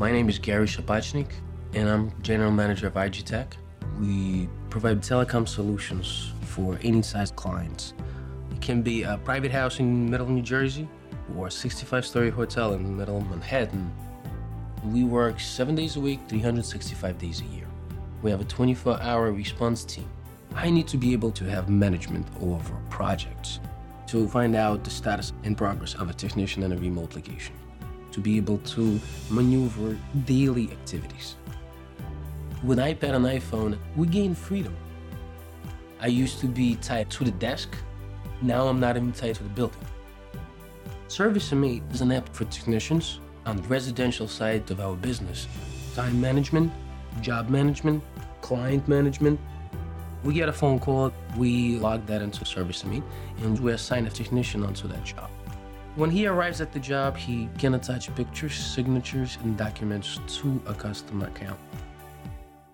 My name is Gary Shapachnik, and I'm General Manager of IG Tech. We provide telecom solutions for any size clients. It can be a private house in middle New Jersey or a 65 story hotel in middle Manhattan. We work seven days a week, 365 days a year. We have a 24 hour response team. I need to be able to have management over projects to find out the status and progress of a technician in a remote location, to be able to maneuver daily activities. With iPad and iPhone, we gain freedom. I used to be tied to the desk, now I'm not even tied to the building. ServiceM8 is an app for technicians on the residential side of our business. Time management, job management, client management. We get a phone call, we log that into ServiceM8, and we assign a technician onto that job. When he arrives at the job, he can attach pictures, signatures, and documents to a customer account.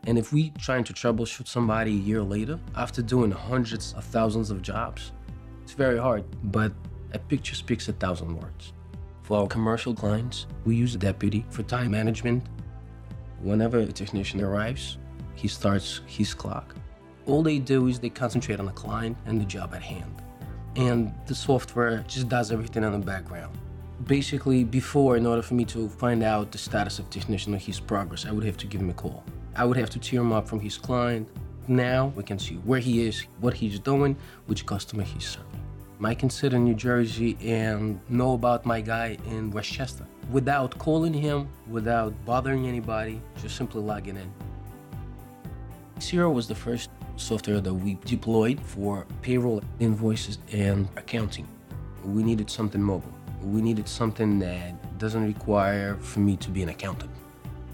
And if we trying to troubleshoot somebody a year later, after doing hundreds of thousands of jobs, it's very hard, but a picture speaks a thousand words. For our commercial clients, we use a Deputy for time management. Whenever a technician arrives, he starts his clock. All they do is they concentrate on the client and the job at hand. And the software just does everything in the background. Basically, before, in order for me to find out the status of technician or his progress, I would have to give him a call. I would have to tear him up from his client. Now we can see where he is, what he's doing, which customer he's serving. I can sit in New Jersey and know about my guy in Westchester without calling him, without bothering anybody, just simply logging in. Xero was the first software that we deployed for payroll, invoices, and accounting. We needed something mobile. We needed something that doesn't require for me to be an accountant.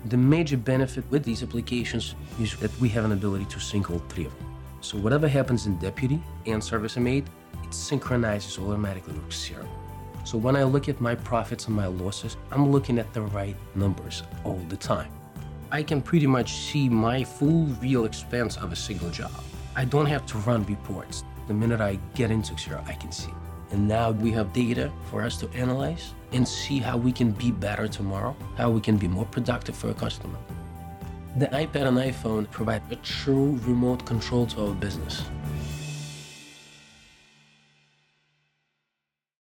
The major benefit with these applications is that we have an ability to sync all three of them. So whatever happens in Deputy and ServiceM8, it synchronizes automatically with Xero. So when I look at my profits and my losses, I'm looking at the right numbers all the time. I can pretty much see my full real expense of a single job. I don't have to run reports. The minute I get into Xero, I can see. And now we have data for us to analyze and see how we can be better tomorrow, how we can be more productive for a customer. The iPad and iPhone provide a true remote control to our business.